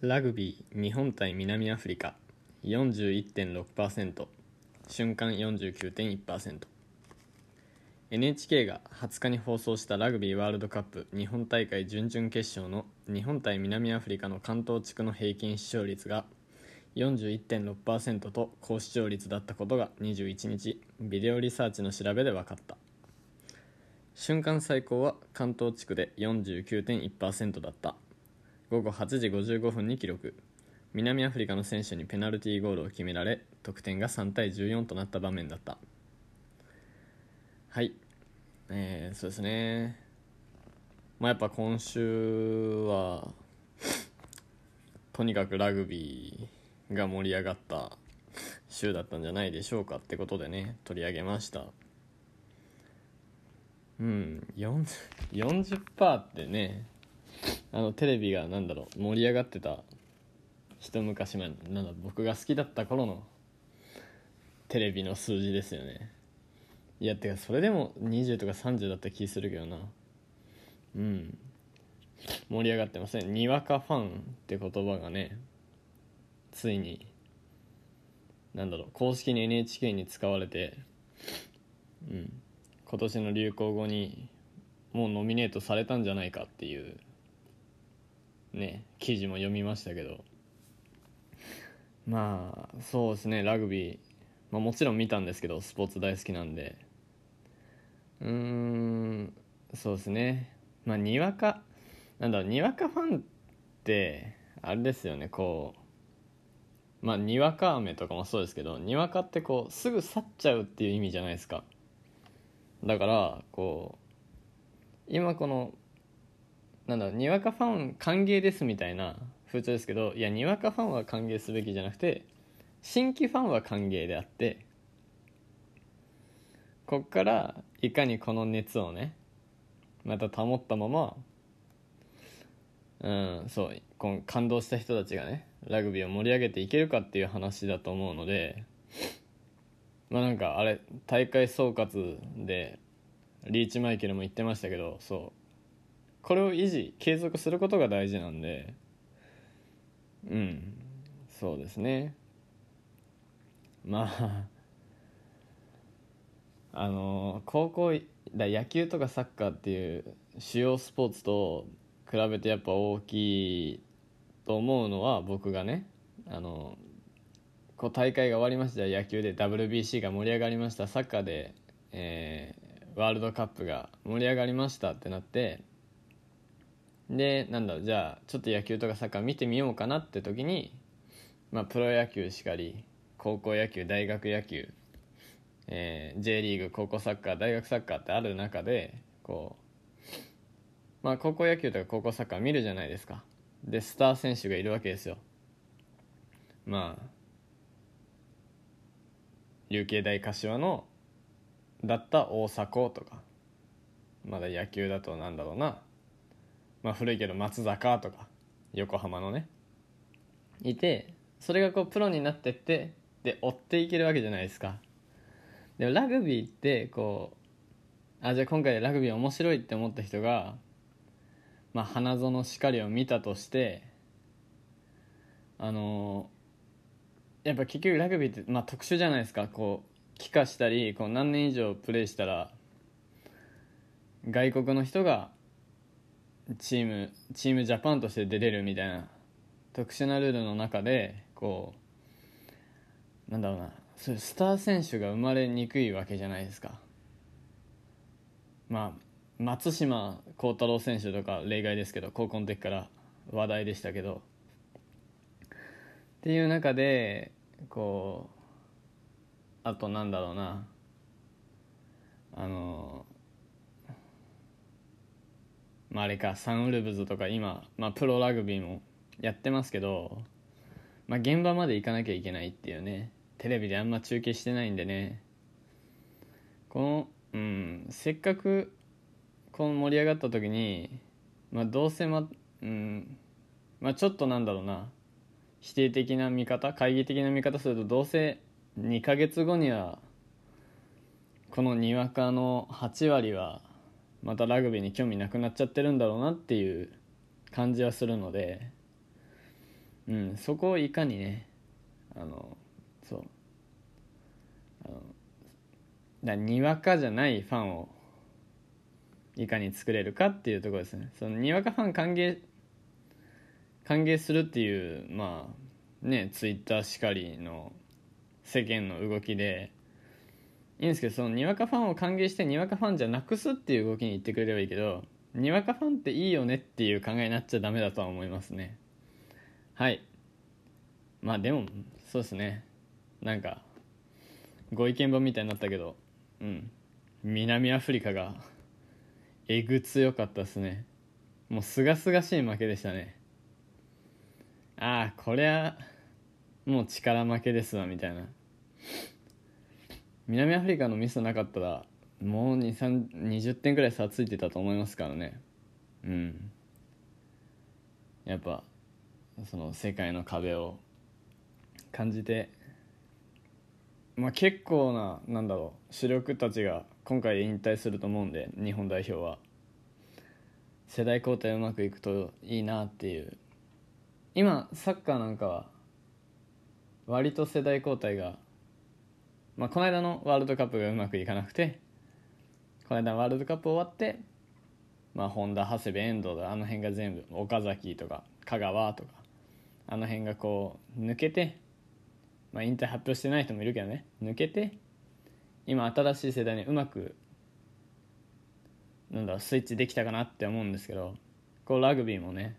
ラグビー日本対南アフリカ。41.6%瞬間49.1% NHK が20日に放送したラグビーワールドカップ日本大会準々決勝の日本対南アフリカの関東地区の平均視聴率が41.6%と高視聴率だったことが21日ビデオリサーチの調べで分かった。瞬間最高は関東地区で49.1%だった。午後8時55分に記録。南アフリカの選手にペナルティーゴールを決められ得点が3対14となった場面だった。はい。えー、そうですね。まあやっぱ今週は とにかくラグビーが盛り上がった週だったんじゃないでしょうかってことでね取り上げました。うん 40%, 40ってねあのテレビがなんだろう盛り上がってた一昔前なんだ僕が好きだった頃のテレビの数字ですよね。いやてかそれでも20とか30だった気するけどな。うん。盛り上がってません。にわかファンって言葉がねついになんだろう公式に NHK に使われてうん。今年の流行語にもうノミネートされたんじゃないかっていうね記事も読みましたけど。まあそうですねラグビー、まあ、もちろん見たんですけどスポーツ大好きなんで。うーんそうですね。まあにわかなんだろうにわかファンってあれですよねこう。まあにわか雨とかもそうですけどにわかってこうすぐ去っちゃうっていう意味じゃないですか。だからこう今このなんだにわかファン歓迎ですみたいな風潮ですけどいやにわかファンは歓迎すべきじゃなくて新規ファンは歓迎であってこっからいかにこの熱をねまた保ったままうんそうこの感動した人たちがねラグビーを盛り上げていけるかっていう話だと思うのでまあなんかあれ大会総括でリーチマイケルも言ってましたけどそうこれを維持継続することが大事なんで。うん。そうですね。まああの高校だ野球とかサッカーっていう主要スポーツと比べてやっぱ大きいと思うのは僕がね。あのこう大会が終わりました野球で WBC が盛り上がりましたサッカーで、えー、ワールドカップが盛り上がりましたってなってでなんだろうじゃあちょっと野球とかサッカー見てみようかなって時に、まあ、プロ野球しかり高校野球大学野球、えー、J リーグ高校サッカー大学サッカーってある中でこう、まあ、高校野球とか高校サッカー見るじゃないですか。でスター選手がいるわけですよ。まあ琉球大柏のだった大迫とかまだ野球だとなんだろうな。まあ古いけど松坂とか横浜のね。いてそれがこうプロになってってで追っていけるわけじゃないですか。でもラグビーってこうあじゃあ今回ラグビー面白いって思った人がまあ花園しかりを見たとしてあのやっぱ結局ラグビーって、まあ、特殊じゃないですか。こう帰化したりこう何年以上プレーしたら外国の人がチームチームジャパンとして出れるみたいな特殊なルールの中でこうなんだろうな。そういうスター選手が生まれにくいわけじゃないですか。まあ松島幸太郎選手とか例外ですけど高校の時から話題でしたけど。っていう中でこうあとなんだろうな。あのまあ、あれかサンウルブズとか今、まあ、プロラグビーもやってますけど、まあ、現場まで行かなきゃいけないっていうねテレビであんま中継してないんでね。この、うん、せっかくこの盛り上がった時に、まあ、どうせま、うんまあ、ちょっとなんだろうな否定的な見方懐疑的な見方するとどうせ2ヶ月後にはこのにわかの8割はまたラグビーに興味なくなっちゃってるんだろうなっていう感じはするのでうんそこをいかにねあのそうあのだにわかじゃないファンをいかに作れるかっていうところですね。そのにわかファン歓迎歓迎するっていうまあねツイッターしかりの世間の動きでいいんですけどそのにわかファンを歓迎してにわかファンじゃなくすっていう動きに行ってくれればいいけどにわかファンっていいよねっていう考えになっちゃダメだとは思いますね。はい。まあでもそうですね。なんかご意見番みたいになったけどうん。南アフリカがえぐ強かったですね。もうすがすがしい負けでしたね。ああこれはもう力負けですわみたいな。南アフリカのミスなかったらもう20点くらい差ついてたと思いますからね。うん。やっぱその世界の壁を感じてまあ結構ななんだろう主力たちが今回引退すると思うんで日本代表は。世代交代うまくいくといいなっていう。今サッカーなんかは割と世代交代が、まあ、この間のワールドカップがうまくいかなくてこの間ワールドカップ終わってまあ本田長谷部遠藤だあの辺が全部岡崎とか香川とかあの辺がこう抜けて、まあ、引退発表してない人もいるけどね抜けて今新しい世代にうまくなんだスイッチできたかなって思うんですけどこうラグビーもね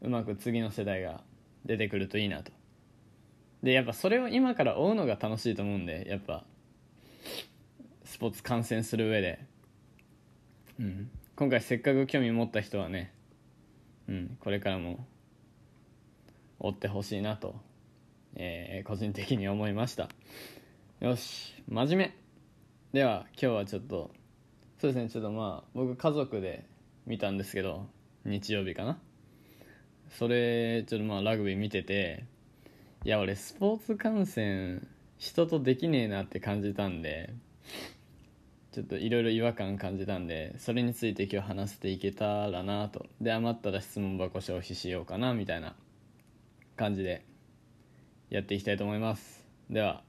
うまく次の世代が出てくるといいなと。でやっぱそれを今から追うのが楽しいと思うんでやっぱ。スポーツ観戦する上で、うん、今回せっかく興味持った人はね、うん、これからも。追ってほしいなと、えー、個人的に思いました。よし真面目。では今日はちょっとそうですねちょっとまあ僕家族で見たんですけど日曜日かな。それちょっとまあラグビー見てていや俺スポーツ観戦人とできねえなって感じたんでちょっといろいろ違和感感じたんでそれについて今日話していけたらなと。で余ったら質問箱消費しようかなみたいな感じでやっていきたいと思います。では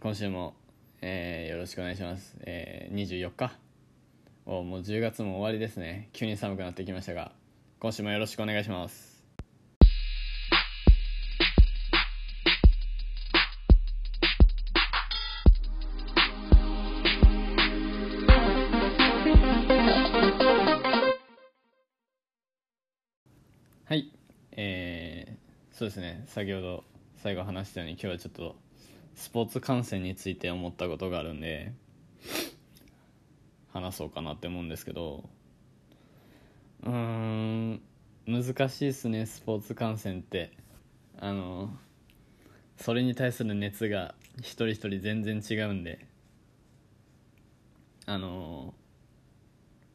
今週も、えー、よろしくお願いします、えー、24日。おもう10月も終わりですね。急に寒くなってきましたが今週もよろしくお願いします。はい。えー、そうですね。先ほど最後話したように今日はちょっとスポーツ観戦について思ったことがあるんで話そうかなって思うんですけどうーん難しいっすねスポーツ観戦って。あのそれに対する熱が一人一人全然違うんで。あの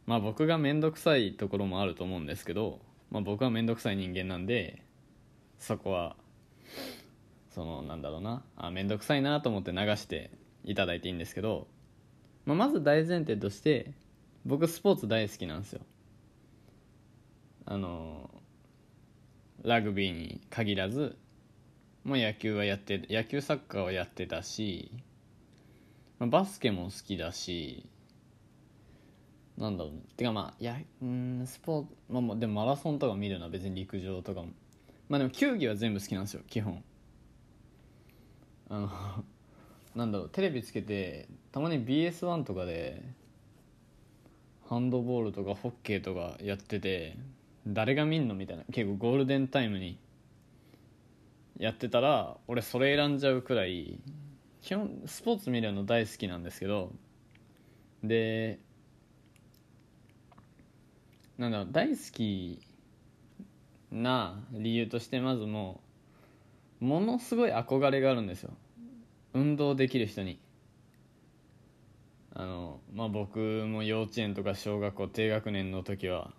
まあ僕が面倒くさいところもあると思うんですけどまあ、僕は面倒くさい人間なんでそこはそのなんだろうな。あ面倒くさいなと思って流していただいていいんですけど、まあ、まず大前提として僕スポーツ大好きなんですよ。あのラグビーに限らずもう野球はやって野球サッカーはやってたし、まあ、バスケも好きだしなんだろうね。てかまあいやうんスポーツまあまあでもマラソンとか見るのは別に陸上とかも。まあでも球技は全部好きなんですよ基本。あの なんだろうテレビつけてたまに BS1 とかでハンドボールとかホッケーとかやってて誰が見んのみたいな。結構ゴールデンタイムにやってたら俺それ選んじゃうくらい基本スポーツ見るの大好きなんですけど。でなんだろう大好きな理由としてまずもうものすごい憧れがあるんですよ。運動できる人に。あのまあ僕も幼稚園とか小学校低学年の時は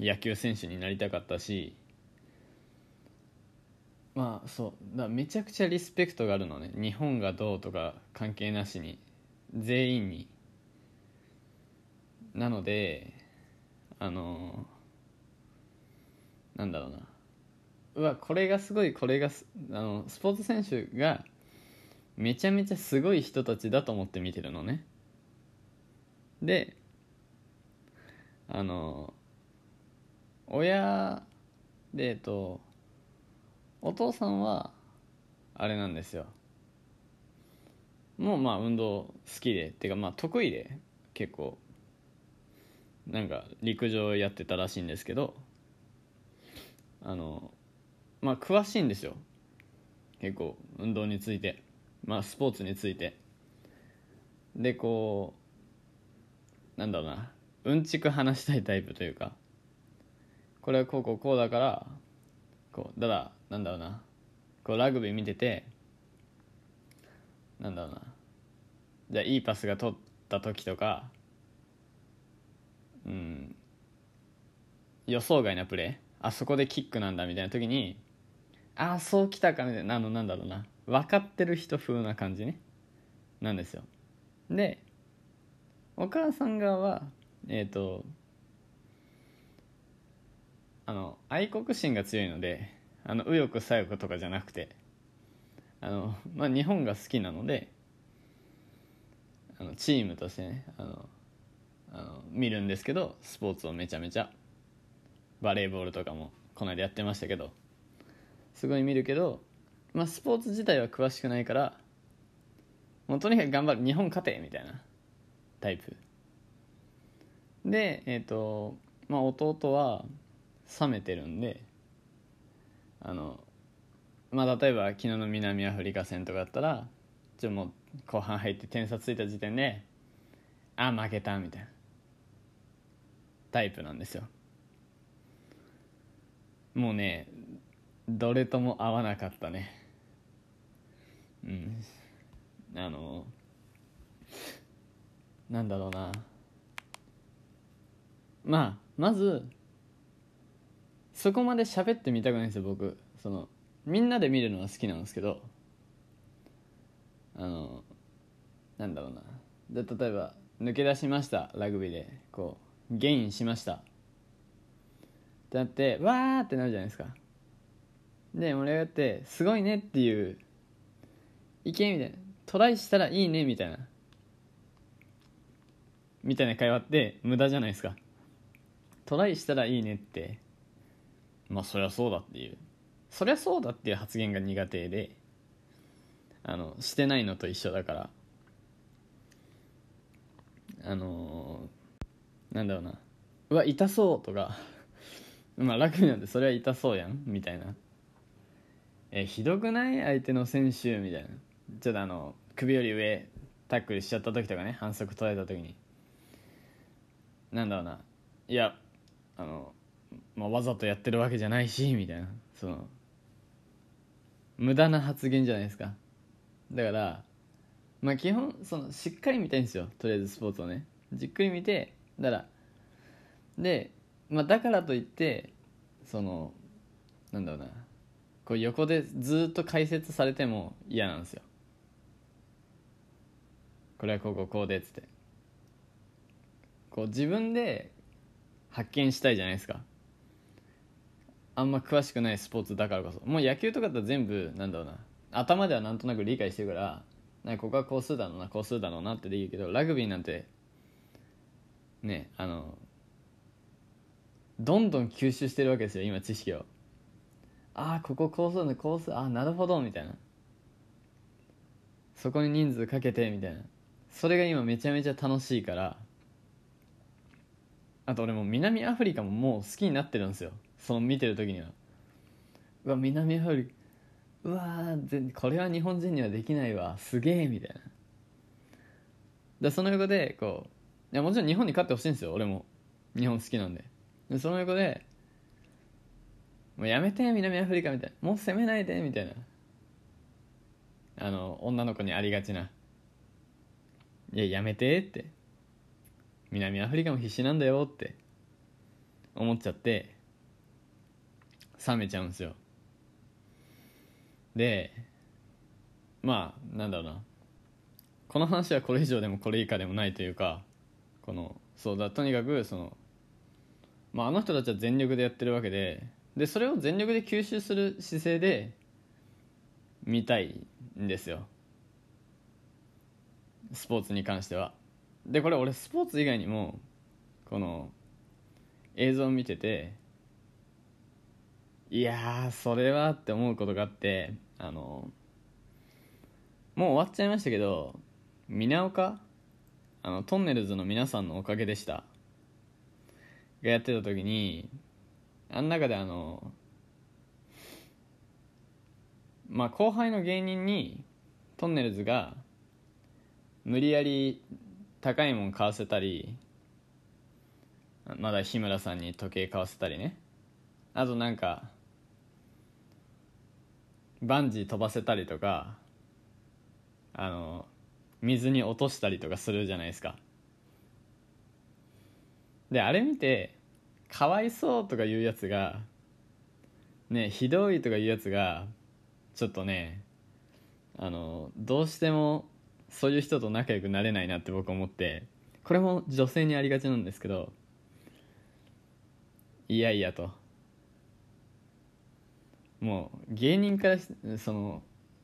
野球選手になりたかったしまあそうだめちゃくちゃリスペクトがあるのね。日本がどうとか関係なしに全員に。なのであのなんだろうな。うわこれがすごいこれがあのスポーツ選手がめちゃめちゃすごい人たちだと思って見てるのね。であの親でえっとお父さんはあれなんですよ。もうまあ運動好きでっていうかまあ得意で結構。なんか陸上やってたらしいんですけどあのまあ詳しいんですよ。結構運動について。まあスポーツについて。でこうなんだろうな。うんちく話したいタイプというか。これはこうこうこうだからこうだらなんだろうな。こうラグビー見ててなんだろうな。じゃあいいパスが取った時とかうん。予想外なプレーあそこでキックなんだみたいな時にああそうきたかみたいなあのなんだろうな。分かってる人風な感じね。なんですよ。でお母さん側はえっ、ー、とあの愛国心が強いのであの右翼左翼とかじゃなくてあの、まあ、日本が好きなのであのチームとしてねあのあの見るんですけどスポーツをめちゃめちゃバレーボールとかもこの間やってましたけどすごい見るけど、まあ、スポーツ自体は詳しくないからもうとにかく頑張る日本勝てみたいなタイプ。でえっ、ー、とまあ弟は冷めてるんであのまあ例えば昨日の南アフリカ戦とかだったらちょもう後半入って点差ついた時点であ負けたみたいな。タイプなんですよ。もうねどれとも合わなかったね。うん。あのなんだろうな。まあまずそこまで喋ってみたくないんですよ僕。そのみんなで見るのは好きなんですけど。あのなんだろうな。で例えば抜け出しましたラグビーで。こうゲインしました。ってなってわーってなるじゃないですか。で盛り上がってすごいねっていう意見みたいな。トライしたらいいねみたいな。みたいな会話って無駄じゃないですか。トライしたらいいねって。まあそりゃそうだっていう。そりゃそうだっていう発言が苦手で。あのしてないのと一緒だから。あのー、なんだろうな。うわ痛そうとか。まあ楽なんでそれは痛そうやん。みたいな。えひどくない？相手の選手みたいな。ちょっとあの首より上タックルしちゃった時とかね。反則取られた時に。なんだろうな。いやあの、まあ、わざとやってるわけじゃないしみたいな。その無駄な発言じゃないですか。だからまあ基本そのしっかり見たいんですよ。とりあえずスポーツをね。じっくり見てだから。で、まあ、だからといってそのなんだろうな。こう横でずっと解説されても嫌なんですよ。これはこここうでっつって。こう自分で発見したいじゃないですか。あんま詳しくないスポーツだからこそ。もう野球とかだったら全部なんだろうな。頭ではなんとなく理解してるからなかここはこうするだろうなこうするだろうなってできるけどラグビーなんてねあのどんどん吸収してるわけですよ今知識を。ああこここうするのこうするああなるほどみたいな。そこに人数かけてみたいな。それが今めちゃめちゃ楽しいから。あと俺も南アフリカももう好きになってるんですよ。その見てる時には。うわ南アフリカうわこれは日本人にはできないわ。すげえみたいな。でその横でこうやもちろん日本に勝ってほしいんですよ俺も。日本好きなんで。でその横でもうやめて南アフリカみたいな。もう攻めないでみたいな。あの女の子にありがちな。いややめてって。南アフリカも必死なんだよって。思っちゃって。冷めちゃうんですよ。でまあなんだろうな。この話はこれ以上でもこれ以下でもないというかこのそうだとにかくそのまああの人たちは全力でやってるわけででそれを全力で吸収する姿勢で見たいんですよ。スポーツに関しては。でこれ俺スポーツ以外にもこの映像を見てていやそれはって思うことがあってあのもう終わっちゃいましたけど皆岡あのトンネルズの皆さんのおかげでした。がやってた時にあん中であのまあ後輩の芸人にトンネルズが無理やり高いもん買わせたりまだ日村さんに時計買わせたりね。あとなんかバンジー飛ばせたりとかあの水に落としたりとかするじゃないですか。であれ見てかわいそうとか言うやつがねひどいとか言うやつがちょっとねあのどうしてもそういう人と仲良くなれないなって僕思ってこれも女性にありがちなんですけどいやいやと。もう芸人からその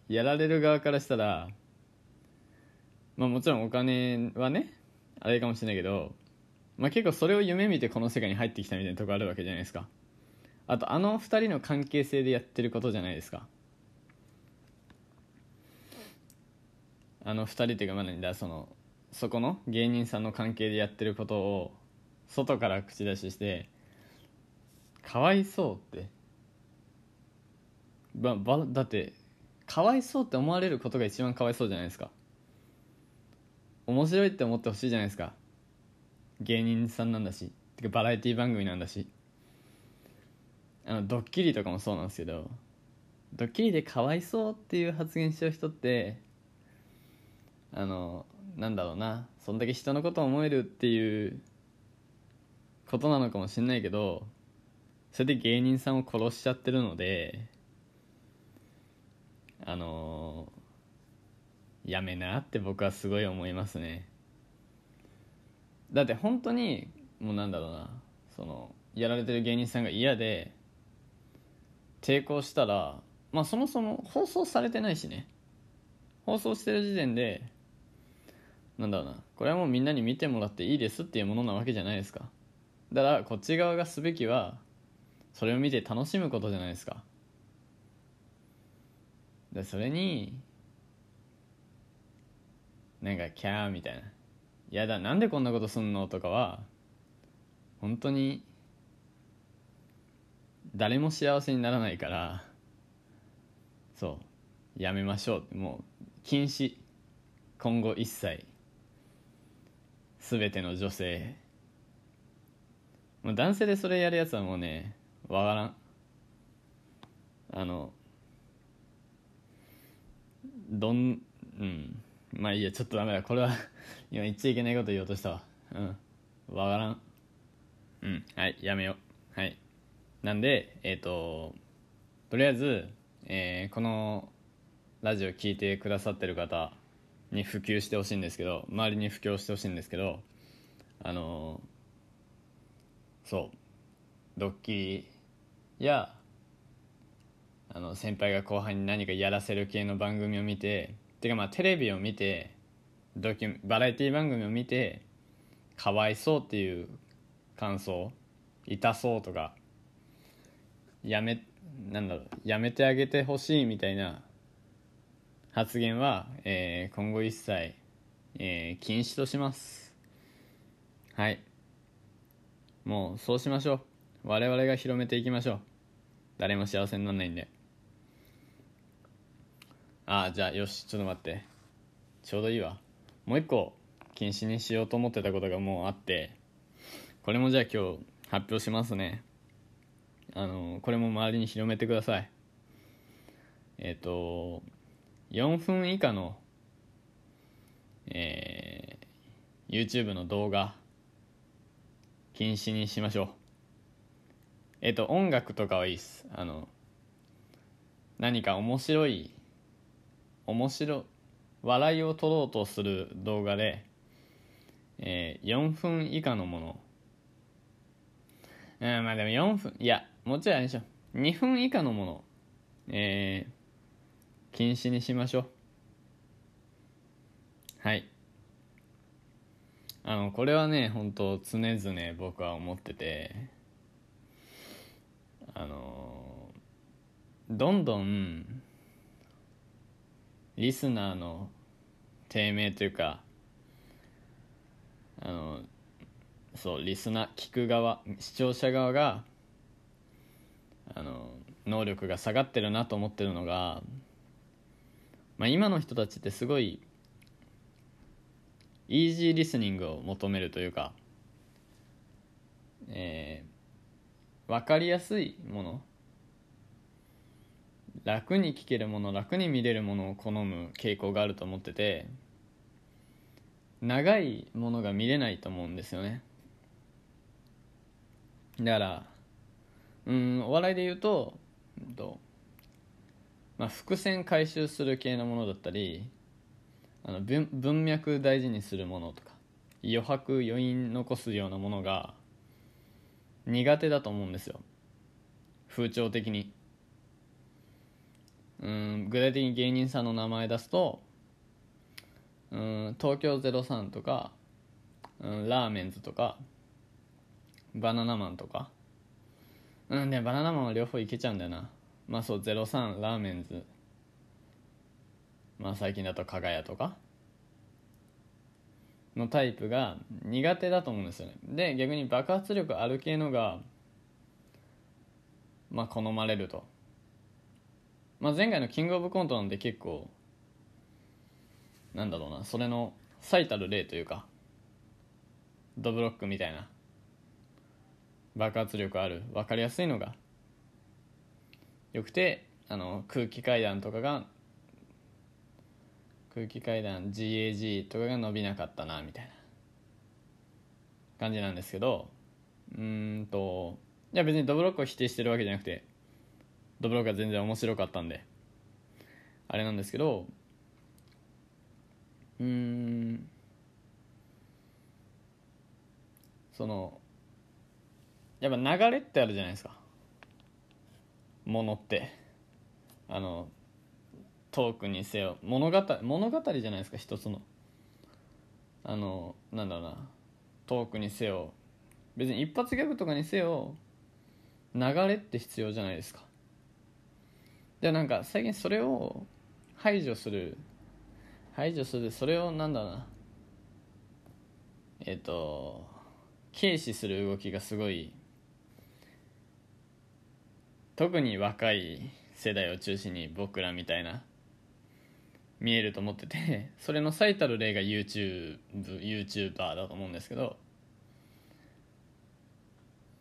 やられる側からしたらまあもちろんお金はねあれかもしれないけどまあ結構それを夢見てこの世界に入ってきたみたいなとこあるわけじゃないですか。あとあの二人の関係性でやってることじゃないですか。あの2人っていうかまだそのそこの芸人さんの関係でやってることを外から口出ししてかわいそうって。ばばだってかわいそうって思われることが一番かわいそうじゃないですか。面白いって思ってほしいじゃないですか。芸人さんなんだし。てかバラエティ番組なんだし。あのドッキリとかもそうなんですけど。ドッキリでかわいそうっていう発言しちゃう人ってあのなんだろうな。そんだけ人のことを思えるっていうことなのかもしれないけどそれで芸人さんを殺しちゃってるのであのやめなって僕はすごい思いますね。だって本当にもうなんだろうな。そのやられてる芸人さんが嫌で抵抗したらまあそもそも放送されてないしね。放送してる時点でなんだろうな。これはもうみんなに見てもらっていいですっていうものなわけじゃないですか。だからこっち側がすべきはそれを見て楽しむことじゃないですか。でそれになんかキャーみたいな「やだなんでこんなことすんの?」とかは本当に誰も幸せにならないからそうやめましょう。もう禁止。今後一切。全ての女性。もう男性でそれやるやつはもうねわからん。あのどんうん。まあいいやちょっとダメだ。これは 今言っちゃいけないこと言おうとしたわ。うん。わからん。うん。はいやめよう。はい。なんでえっ、ー、ととりあえず、えー、このラジオ聞いてくださってる方に普及してほしいんですけど周りに布教してほしいんですけどあのそう。ドッキリやあの先輩が後輩に何かやらせる系の番組を見ててかまあテレビを見てドキュバラエティ番組を見てかわいそうっていう感想痛そうとかやめなんだろうやめてあげてほしいみたいな発言は、えー、今後一切、えー、禁止とします。はい。もうそうしましょう。我々が広めていきましょう。誰も幸せにならないんで。ああじゃあよしちょっと待って。ちょうどいいわ。もう一個禁止にしようと思ってたことがもうあって。これもじゃあ今日発表しますね。あのこれも周りに広めてください。えっ、ー、と4分以下の、えー、YouTube の動画禁止にしましょう。えっ、と音楽とかはいいっす。あの何か面白い面白笑いを取ろうとする動画で、えー、4分以下のもの。うんまあでも4分いやもちろんあれでしょ。2分以下のもの。えー、禁止にしましょう。はい。あのこれはね本当常々僕は思っててあのどんどんリスナーの低迷というかあのそうリスナー聞く側視聴者側があの能力が下がってるなと思ってるのが、まあ、今の人たちってすごいイージーリスニングを求めるというか、えー、分かりやすいもの楽に聞けるもの楽に見れるものを好む傾向があると思ってて長いものが見れないと思うんですよね。だからうんお笑いで言うとと、まあ、伏線回収する系のものだったりあの文文脈大事にするものとか余白余韻残すようなものが苦手だと思うんですよ。風潮的に。うん具体的に芸人さんの名前出すとうん東京03とか、うん、ラーメンズとかバナナマンとか。うんでバナナマンは両方いけちゃうんだよな。まあそう03ラーメンズ。まあ最近だと加賀屋とか。のタイプが苦手だと思うんですよね。で逆に爆発力ある系のがまあ好まれると。まあ前回のキングオブコントなんで結構なんだろうなそれの最たる例というかドブロックみたいな爆発力ある分かりやすいのがよくてあの空気階段とかが空気階段 GAG とかが伸びなかったなみたいな感じなんですけどうんといや別にドブロックを否定してるわけじゃなくてドブロックは全然面白かったんであれなんですけどうんそのやっぱ流れってあるじゃないですか。ものって。あのトークにせよ物語物語じゃないですか一つの。あのなんだろうな。トークにせよ別に一発ギャグとかにせよ流れって必要じゃないですか。でなんか最近それを排除する排除するそれをなんだろうな。えっ、ー、と軽視する動きがすごい特に若い世代を中心に僕らみたいな見えると思っててそれの最たる例が YouTube YouTuber だと思うんですけど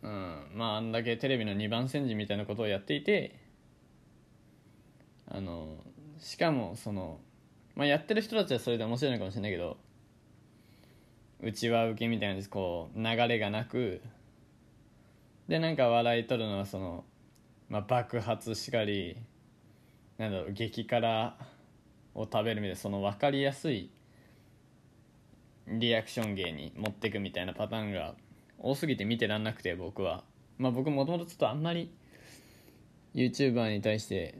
うんまああんだけテレビの2番煎じみたいなことをやっていてあのしかもその、まあ、やってる人たちはそれで面白いのかもしれないけどうちは受けみたいなこう流れがなくでなんか笑い取るのはそのまあ、爆発しかりなんだろう激辛を食べるみたいなその分かりやすいリアクション芸に持っていくみたいなパターンが多すぎて見てらんなくて僕は。まあ僕もともとちょっとあんまり YouTuber に対して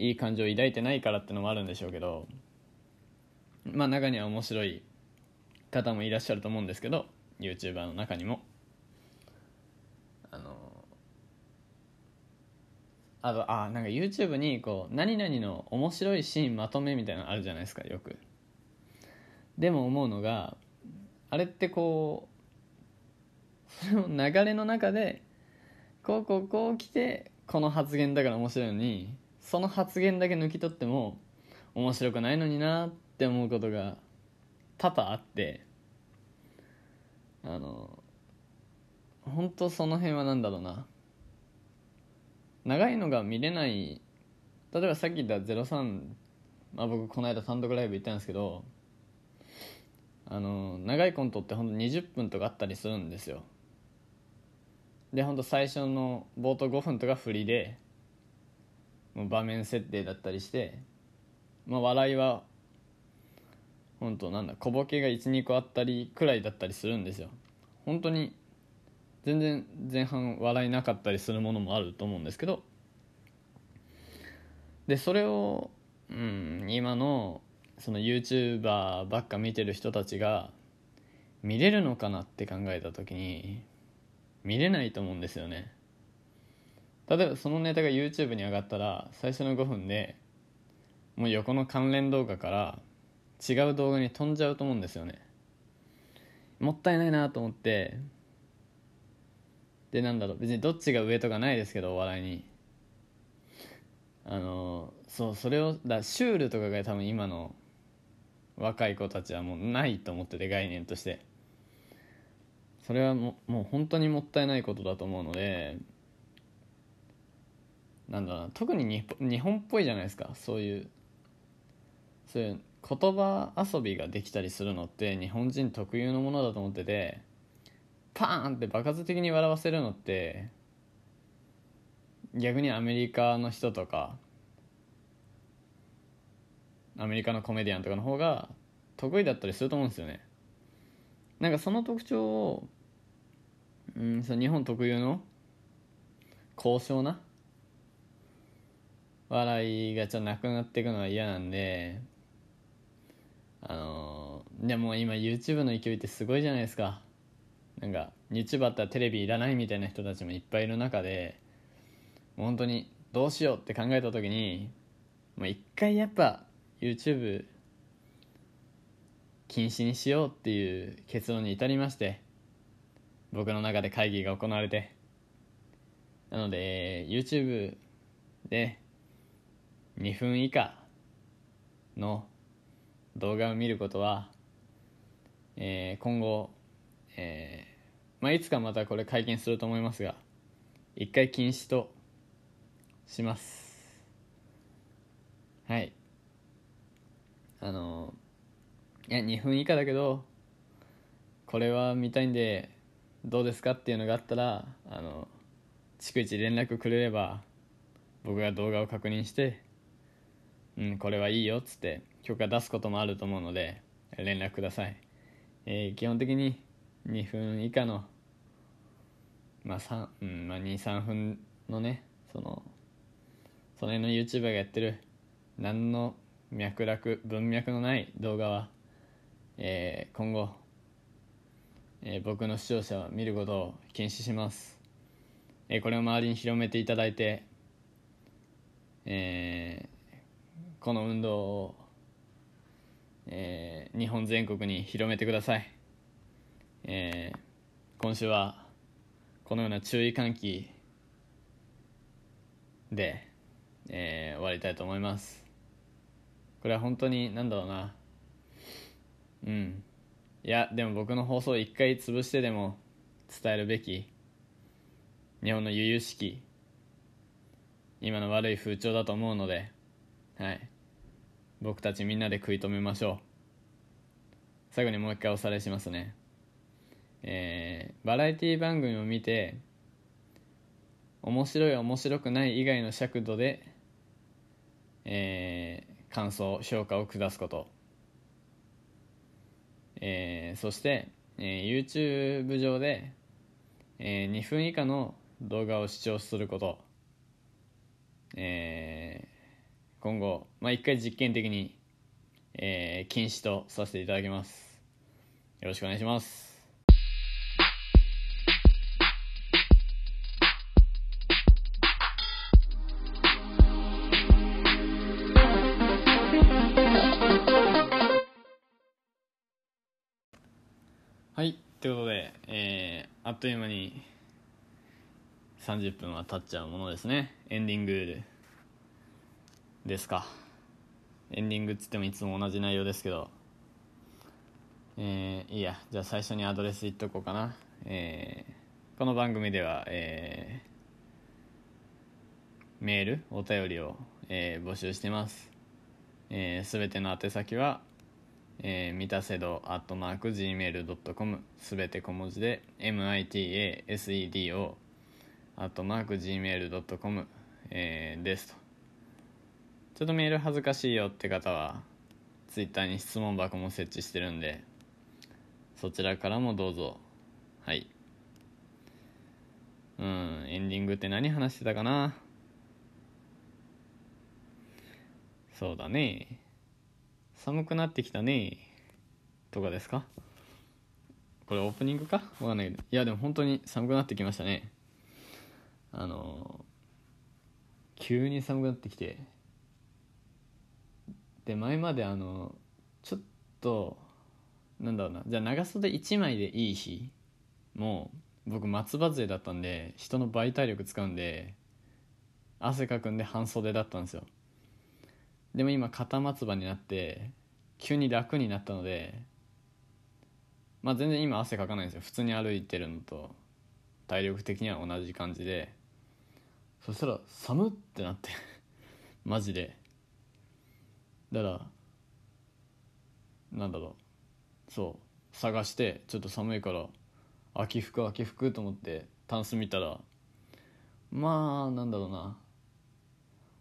いい感情を抱いてないからってのもあるんでしょうけどまあ中には面白い方もいらっしゃると思うんですけど YouTuber の中にも。あのあとあなんか YouTube にこう何々の面白いシーンまとめみたいなのあるじゃないですかよく。でも思うのがあれってこうその流れの中でこうこうこう来てこの発言だから面白いのにその発言だけ抜き取っても面白くないのになって思うことが多々あってあの本当その辺は何だろうな。長いのが見れない例えばさっき言った03、まあ、僕この間単独ライブ行ったんですけどあの長いコントってほんと20分とかあったりするんですよ。でほんと最初の冒頭5分とか振りで場面設定だったりしてまあ笑いは本当なんだ小ボケが12個あったりくらいだったりするんですよ。本当に全然前半笑いなかったりするものもあると思うんですけど。でそれを、うん、今のその YouTuber ばっか見てる人たちが見れるのかなって考えた時に見れないと思うんですよね。例えばそのネタが YouTube に上がったら最初の5分でもう横の関連動画から違う動画に飛んじゃうと思うんですよね。もったいないなと思ってでなんだろう別にどっちが上とかないですけどお笑いに。あのそうそれをだシュールとかが多分今の若い子たちはもうないと思ってて概念として。それはももう本当にもったいないことだと思うのでなんだろうな特に日本っぽいじゃないですか。そういうそういう言葉遊びができたりするのって日本人特有のものだと思っててパーンって爆発的に笑わせるのって逆にアメリカの人とかアメリカのコメディアンとかの方が得意だったりすると思うんですよね。なんかその特徴を、うん、その日本特有の高尚な笑いがちょっとなくなっていくのは嫌なんであの、でも今 YouTube の勢いってすごいじゃないですか。なんか YouTube あったらテレビいらないみたいな人たちもいっぱいいる中で本当にどうしようって考えた時にもう一回やっぱ YouTube 禁止にしようっていう結論に至りまして僕の中で会議が行われて。なので YouTube で2分以下の動画を見ることは、えー、今後、えーまあ、いつかまたこれ会見すると思いますが一回禁止とします。はい。あのいや2分以下だけどこれは見たいんでどうですかっていうのがあったらあの逐一連絡くれれば僕が動画を確認してうんこれはいいよっつって許可出すこともあると思うので連絡ください、えー、基本的に2分以下のまあうんまあ、23分のねそのその辺の YouTuber がやってる何の脈絡文脈のない動画はえー、今後、えー、僕の視聴者は見ることを禁止します、えー、これを周りに広めていただいて、えこの運動を、え日本全国に広めてください、え今週はこのような注意喚起で、え終わりたいと思います。これは本当に何だろうな。うん。いやでも僕の放送を一回潰してでも伝えるべき。日本の由々しき今の悪い風潮だと思うのではい。僕たちみんなで食い止めましょう。最後にもう一回おさらいしますね。えー、バラエティ番組を見て面白い面白くない以外の尺度で、えー、感想評価を下すこと。えー、そして、えー、YouTube 上で、えー、2分以下の動画を視聴すること、えー、今後、まあ、1回実験的に、えー、禁止とさせていただきます。よろしくお願いします。はいということで、えー、あっという間に30分は経っちゃうものですね。エンディングですか？エンディングっつってもいつも同じ内容ですけど。えー、いいや。じゃあ最初にアドレス言っとこうかな。えー、この番組ではえー、メールお便りを、えー、募集してます。すべ、えー、ての宛先はえー、ミタセドアットマーク Gmail.com すべて小文字で MITASEDO アットマーク Gmail.com、えー、ですと。ちょっとメール恥ずかしいよって方はツイッターに質問箱も設置してるんでそちらからもどうぞ。はい。うんエンディングって何話してたかな？そうだね。寒くなってきたね。とかですか？これオープニングか？わかんないけど。いやでも本当に寒くなってきましたね。あの急に寒くなってきてで前まであのちょっとなんだろうなじゃあ長袖1枚でいい日もう僕松葉杖だったんで人の倍体力使うんで汗かくんで半袖だったんですよ。でも今肩松葉になって急に楽になったのでまあ全然今汗かかないんですよ。普通に歩いてるのと体力的には同じ感じで。そしたら寒ってなってマジで。だからなんだろう。そう探してちょっと寒いから秋服秋服と思ってタンス見たらまあなんだろうな。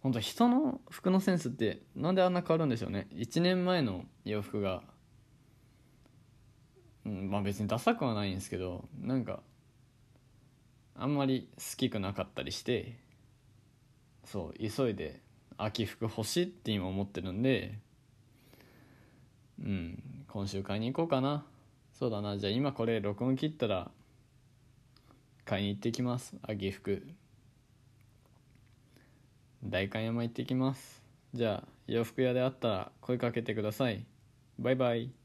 本当人の服のセンスってなんであんな変わるんでしょうね。1年前の洋服が、うん、まあ別にダサくはないんですけどなんかあんまり好きくなかったりしてそう急いで秋服欲しいって今思ってるんでうん今週買いに行こうかな。そうだな。じゃあ今これ録音切ったら買いに行ってきます。秋服。代官山行ってきます。じゃあ洋服屋であったら声かけてください。バイバイ。